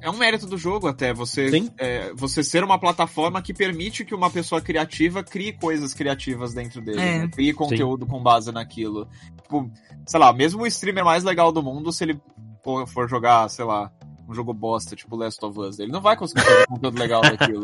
é um mérito do jogo até você é, você ser uma plataforma que permite que uma pessoa criativa crie coisas criativas dentro dele, é. né? crie conteúdo Sim. com base naquilo. Tipo, sei lá, mesmo o streamer mais legal do mundo, se ele for jogar, sei lá, um jogo bosta, tipo Last of Us. Ele não vai conseguir fazer conteúdo legal daquilo.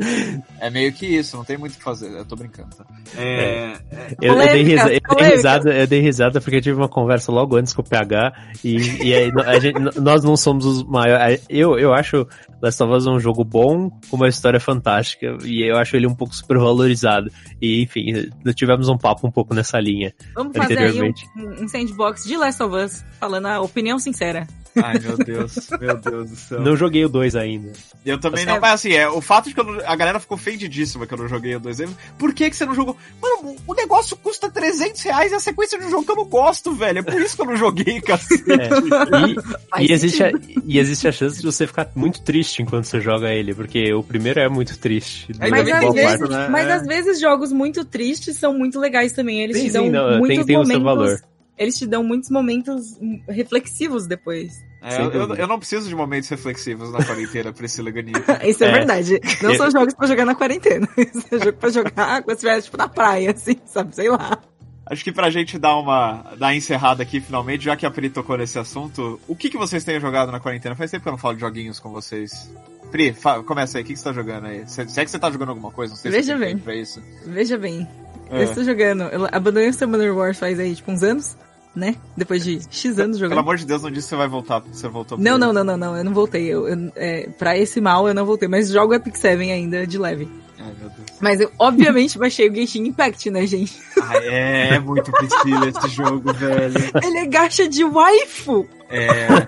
É meio que isso, não tem muito o que fazer. Eu tô brincando, tá? É, é... Eu, eu, dei risa, eu, dei risada, eu dei risada porque eu tive uma conversa logo antes com o PH e, e aí gente, nós não somos os maiores. Eu, eu acho Last of Us um jogo bom, com uma história fantástica e eu acho ele um pouco supervalorizado. E enfim, tivemos um papo um pouco nessa linha. Vamos fazer aí um, um sandbox de Last of Us, falando a opinião sincera. Ai, meu Deus, meu Deus do céu. Não joguei o 2 ainda. Eu também não, mas assim, é, o fato de que não, a galera ficou ofendidíssima que eu não joguei o 2. Por que, que você não jogou? Mano, o negócio custa 300 reais e a sequência de um jogo que eu não gosto, velho. É por isso que eu não joguei, cacete. É. E, e, existe a, e existe a chance de você ficar muito triste enquanto você joga ele, porque o primeiro é muito triste. É, mas, às vezes, parte, né? mas é. às vezes jogos muito tristes são muito legais também. Eles sim, te dão sim, não, muitos tem, tem momentos... O seu valor eles te dão muitos momentos reflexivos depois. É, eu, eu, eu, não preciso de momentos reflexivos na quarentena, Priscila Ganito. Isso é, é, verdade. Não são jogos pra jogar na quarentena. Isso é jogo pra jogar quando você estiver, tipo, na praia, assim, sabe? Sei lá. Acho que pra gente dar uma dar encerrada aqui finalmente, já que a Pri tocou nesse assunto, o que, que vocês têm jogado na quarentena? Faz tempo que eu não falo de joguinhos com vocês. Pri, começa aí, o que, que você tá jogando aí? Se, se é que você tá jogando alguma coisa, não sei Veja se bem. Pra isso. Veja bem. É. Eu estou jogando. Eu abandonei o Summoner Wars faz aí, tipo, uns anos né? Depois de X anos jogando. Pelo amor de Deus, não disse que você vai voltar. Você voltou Não, não, não, não, não. Eu não voltei. Eu, eu, é, pra esse mal eu não voltei. Mas jogo Epic 7 ainda de leve. Ai, meu Deus. Mas eu, obviamente, baixei o Genshin Impact, né, gente? Ah, é, é muito Priscila esse jogo, velho. Ele é gacha de waifu! É.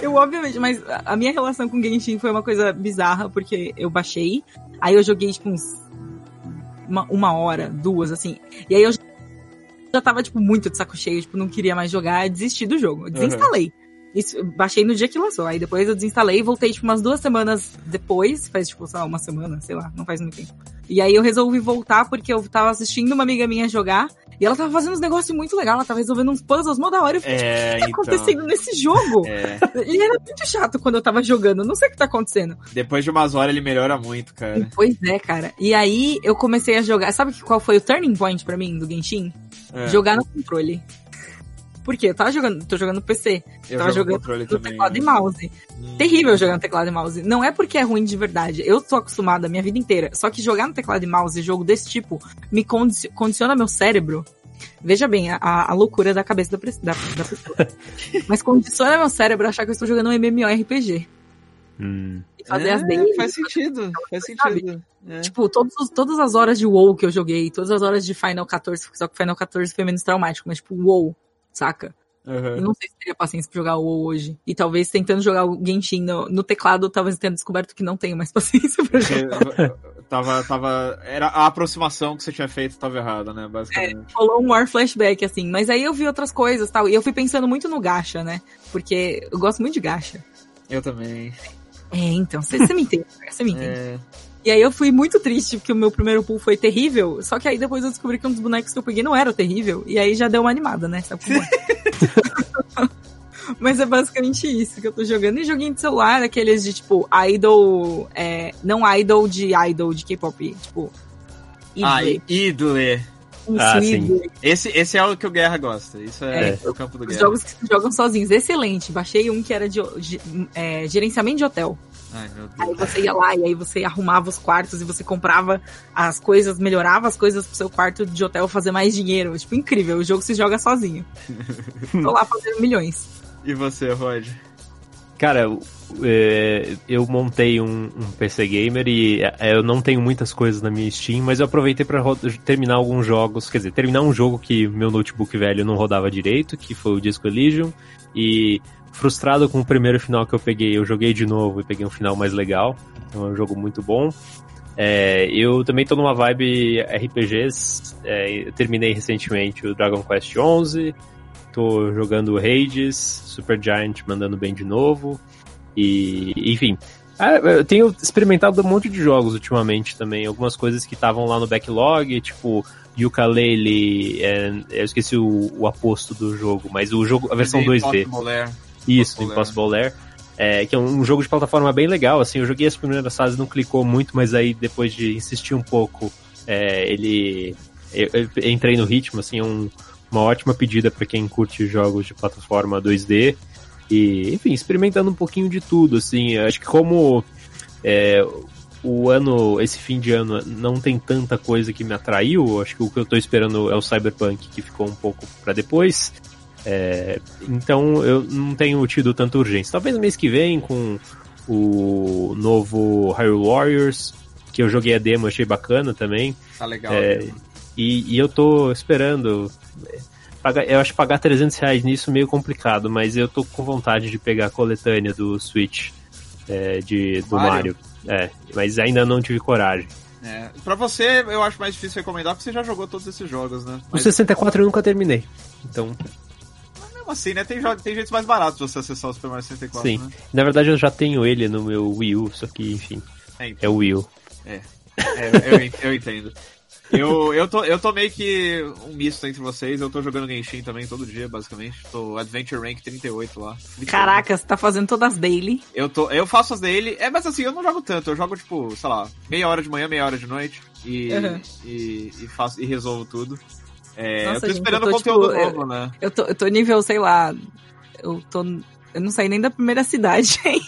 Eu, obviamente, mas a minha relação com Genshin foi uma coisa bizarra, porque eu baixei, aí eu joguei, tipo, uns. Uma, uma hora, duas, assim. E aí eu já tava, tipo, muito de saco cheio, tipo, não queria mais jogar, desisti do jogo. Eu desinstalei. Uhum. Isso, baixei no dia que lançou. Aí depois eu desinstalei e voltei, tipo, umas duas semanas depois. Faz, tipo, sei lá, uma semana, sei lá, não faz muito tempo. E aí eu resolvi voltar porque eu tava assistindo uma amiga minha jogar. E ela tava fazendo uns negócios muito legais, ela tava resolvendo uns puzzles mó da hora. Eu fiquei, tipo, é, o que tá então... acontecendo nesse jogo? É. Ele era muito chato quando eu tava jogando, não sei o que tá acontecendo. Depois de umas horas ele melhora muito, cara. Pois é, cara. E aí eu comecei a jogar. Sabe qual foi o turning point pra mim do Genshin? É. Jogar no controle. Por quê? Eu tava jogando, tô jogando no PC. Eu tava jogando no também, teclado e mouse. Hum. Terrível jogar no teclado e mouse. Não é porque é ruim de verdade. Eu tô acostumada a minha vida inteira. Só que jogar no teclado e mouse, jogo desse tipo, me condiciona meu cérebro. Veja bem, a, a loucura da cabeça da, da, da pessoa. Mas condiciona meu cérebro a achar que eu estou jogando um MMORPG. Hum. E fazer é, as dailies. Faz sentido, faz sentido. É. Tipo, todos, todas as horas de WoW que eu joguei, todas as horas de Final 14, só que Final 14 foi menos traumático, mas tipo, WoW, saca? Uhum. não sei se teria paciência pra jogar o WoW hoje. E talvez tentando jogar o Genshin no, no teclado, talvez tenha descoberto que não tenho mais paciência pra jogar. tava, tava, era a aproximação que você tinha feito tava errada, né, basicamente. É, rolou um war flashback, assim. Mas aí eu vi outras coisas tal. E eu fui pensando muito no gacha, né? Porque eu gosto muito de gacha. Eu também. É, então, você me entende, você me entende. É. E aí eu fui muito triste porque o meu primeiro pool foi terrível. Só que aí depois eu descobri que um dos bonecos que eu peguei não era terrível. E aí já deu uma animada, né? Sabe como é? Mas é basicamente isso que eu tô jogando. E joguinho de celular, aqueles de tipo idol. É, não idol de idol de K-pop. Tipo. Ah, idole. Ah, sim. Esse, esse é o que o Guerra gosta. Isso é, é. o campo do Guerra. Os jogos que se jogam sozinhos. Excelente. Baixei um que era de, de é, gerenciamento de hotel. Ai, meu Deus. Aí você ia lá e aí você arrumava os quartos e você comprava as coisas, melhorava as coisas pro seu quarto de hotel fazer mais dinheiro. Tipo, incrível. O jogo se joga sozinho. Tô lá fazendo milhões. E você, Rod? Cara, é, eu montei um, um, PC gamer e é, eu não tenho muitas coisas na minha Steam, mas eu aproveitei para terminar alguns jogos, quer dizer, terminar um jogo que meu notebook velho não rodava direito, que foi o Disco Elysium, e frustrado com o primeiro final que eu peguei, eu joguei de novo e peguei um final mais legal. Então é um jogo muito bom. É, eu também tô numa vibe RPGs. É, eu terminei recentemente o Dragon Quest XI. Tô jogando Hades, Super Giant mandando bem de novo. E, enfim. Ah, eu tenho experimentado um monte de jogos ultimamente também. Algumas coisas que estavam lá no backlog, tipo Yooka-Laylee, é, eu esqueci o, o aposto do jogo, mas o jogo, a versão 2D. Isso, Impossible Lair. É, que é um jogo de plataforma bem legal, assim, eu joguei as primeiras fases, não clicou muito, mas aí depois de insistir um pouco, é, ele... Eu, eu entrei no ritmo, assim, é um, uma ótima pedida para quem curte jogos de plataforma 2D, e, enfim, experimentando um pouquinho de tudo, assim, acho que como é, o ano, esse fim de ano, não tem tanta coisa que me atraiu, acho que o que eu tô esperando é o Cyberpunk, que ficou um pouco para depois, é, então eu não tenho tido tanta urgência. Talvez mês que vem com o novo Hyrule Warriors, que eu joguei a demo, achei bacana também. Tá legal. É, e, e, eu tô esperando. eu acho que pagar 300 reais nisso meio complicado, mas eu tô com vontade de pegar a coletânea do Switch é, de, do Mario. Mario. É, mas ainda não tive coragem. É, pra você, eu acho mais difícil recomendar porque você já jogou todos esses jogos, né? Mas... O 64 eu nunca terminei. Então mesmo assim, né? Tem, tem jeitos mais baratos de você acessar o Super Mario 64. Sim. Né? Na verdade, eu já tenho ele no meu Wii U, só que, enfim. É, então. é o Wii U. É. é eu, eu entendo. Eu, eu, tô, eu tô meio que um misto entre vocês. Eu tô jogando Genshin também todo dia, basicamente. Tô Adventure Rank 38 lá. Caraca, você tá fazendo todas as daily? Eu, tô, eu faço as daily. É, mas assim, eu não jogo tanto. Eu jogo, tipo, sei lá, meia hora de manhã, meia hora de noite. E, uhum. e, e, faço, e resolvo tudo. É, Nossa, eu tô gente, esperando eu tô, conteúdo tipo, novo, eu, né? Eu tô, eu tô nível, sei lá. Eu tô. Eu não saí nem da primeira cidade, hein?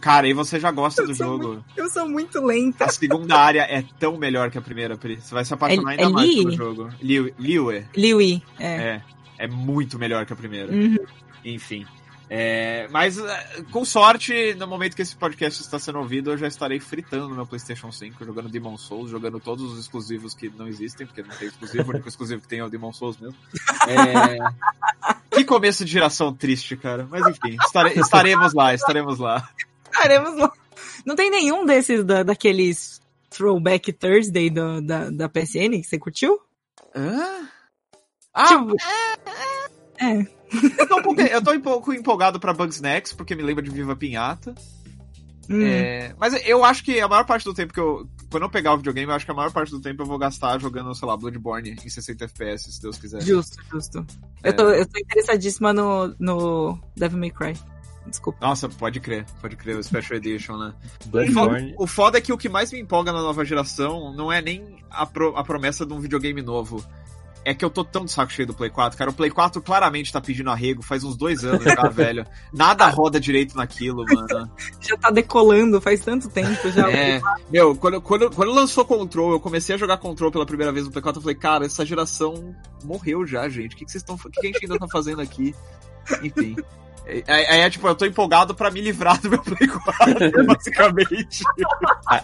Cara, e você já gosta eu do jogo. Muito, eu sou muito lenta. A segunda área é tão melhor que a primeira, Pri. Você vai se apaixonar é, ainda é mais Li? pelo jogo. Liu, Liu, Liu, é. É. É muito melhor que a primeira. Uhum. Enfim. É, mas, é, com sorte, no momento que esse podcast está sendo ouvido, eu já estarei fritando meu PlayStation 5, jogando Demon Souls, jogando todos os exclusivos que não existem, porque não tem exclusivo, o único exclusivo que tem é o Demon Souls mesmo. É, que começo de geração triste, cara. Mas enfim, estare, estaremos lá, estaremos lá. Estaremos lá. Não tem nenhum desses da, daqueles Throwback Thursday do, da, da PSN que você curtiu? Hã? Ah, tipo, é. é. é. Eu tô um pouco, eu tô um pouco empolgado pra Bugsnax, porque me lembra de Viva Pinhata. Hum. É, mas eu acho que a maior parte do tempo que eu. Quando eu pegar o videogame, eu acho que a maior parte do tempo eu vou gastar jogando, sei lá, Bloodborne em 60 FPS, se Deus quiser. Justo, justo. É... Eu, tô, eu tô interessadíssima no, no Devil May Cry. Desculpa. Nossa, pode crer, pode crer, o Special Edition, né? Bloodborne. O foda é que o que mais me empolga na nova geração não é nem a, pro, a promessa de um videogame novo é que eu tô tão de saco cheio do Play 4, cara. O Play 4 claramente tá pedindo arrego faz uns dois anos já, velho. Nada roda direito naquilo, mano. Já tá decolando faz tanto tempo já. É, meu, quando, quando, quando lançou Control, eu comecei a jogar Control pela primeira vez no Play 4, eu falei, cara, essa geração morreu já, gente. O que, que vocês estão. O que a gente ainda tá fazendo aqui? Enfim. Aí é, é, tipo, eu tô empolgado para me livrar do meu Play 4, basicamente.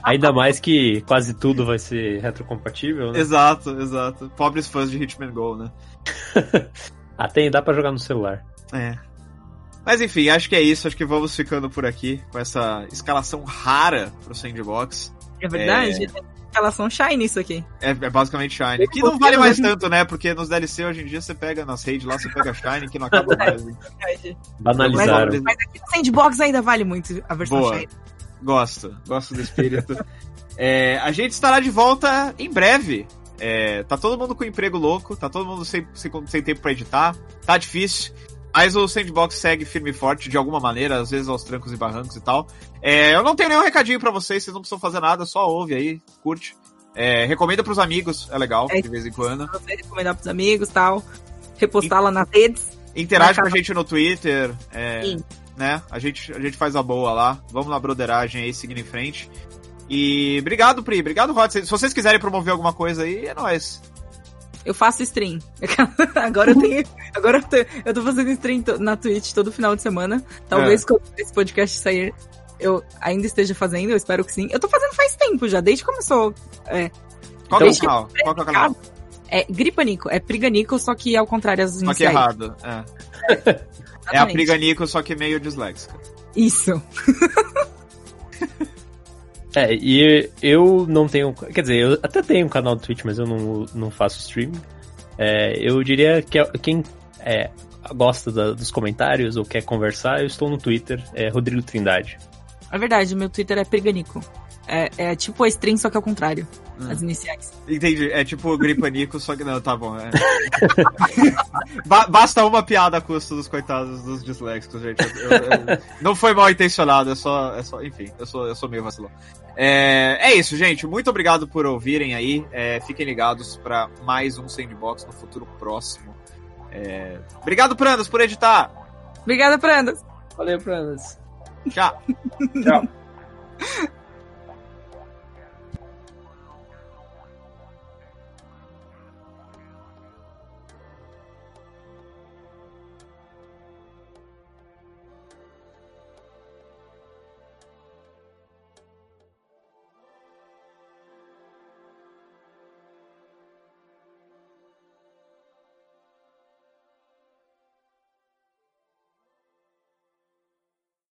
Ainda mais que quase tudo vai ser retrocompatível, né? Exato, exato. Pobres fãs de Hitman Go, né? Tem, dá pra jogar no celular. É. Mas enfim, acho que é isso. Acho que vamos ficando por aqui com essa escalação rara pro Sandbox. É verdade? É... Escalação Shine isso aqui. É, é basicamente Shine. Que não vale mais tanto, né? Porque nos DLC hoje em dia você pega nas redes lá, você pega Shine, que não acaba mais. Banalizaram. Mas, mas aqui no Sandbox ainda vale muito a versão Boa. Shine. Gosto, gosto do espírito. é, a gente estará de volta em breve. É, tá todo mundo com emprego louco, tá todo mundo sem, sem, sem tempo pra editar, tá difícil. Mas o Sandbox segue firme e forte de alguma maneira, às vezes aos trancos e barrancos e tal. É, eu não tenho nenhum recadinho para vocês, vocês não precisam fazer nada, só ouve aí, curte. É, recomenda pros amigos, é legal, É, de vez em quando. Você recomendar pros amigos e tal. Repostar lá nas redes. Interage com a gente no Twitter, é, Sim. né? A gente, a gente faz a boa lá. Vamos na broderagem aí, seguindo em frente. E obrigado, Pri. Obrigado, Rod. Se se vocês quiserem promover alguma coisa aí, é nóis. Eu faço stream. agora eu tenho. Agora eu tô, eu tô fazendo stream na Twitch todo final de semana. Talvez É. quando esse podcast sair, eu ainda esteja fazendo, eu espero que sim. Eu tô fazendo faz tempo já, desde que começou. É, Qual que é o Deixa eu canal? Qual que é o canal? é Gripanico, é Priganico, só que ao contrário as Só que errado. É, é a Exatamente. Priganico, só que meio disléxica. Isso. É, e eu não tenho. Quer dizer, eu até tenho um canal do Twitch, mas eu não, não faço streaming. É, eu diria que quem é, gosta da- dos comentários ou quer conversar, eu estou no Twitter, é Rodrigo Trindade. É verdade, meu Twitter é Priganico. É, é tipo a stream, só que ao contrário. Hum. As iniciais. Entendi. É tipo gripanico, só que não, tá bom. é. Ba- basta uma piada a custo dos coitados dos disléxicos, gente. Eu- eu- eu- não foi mal intencionado, é só, é só. Enfim, eu sou, eu sou meio vacilão. É, é isso, gente. Muito obrigado por ouvirem aí. É, fiquem ligados pra mais um Sandbox no futuro próximo. É, obrigado, Prandas, por editar. Obrigada, Prandas. Valeu, Pranas. Tchau. Tchau.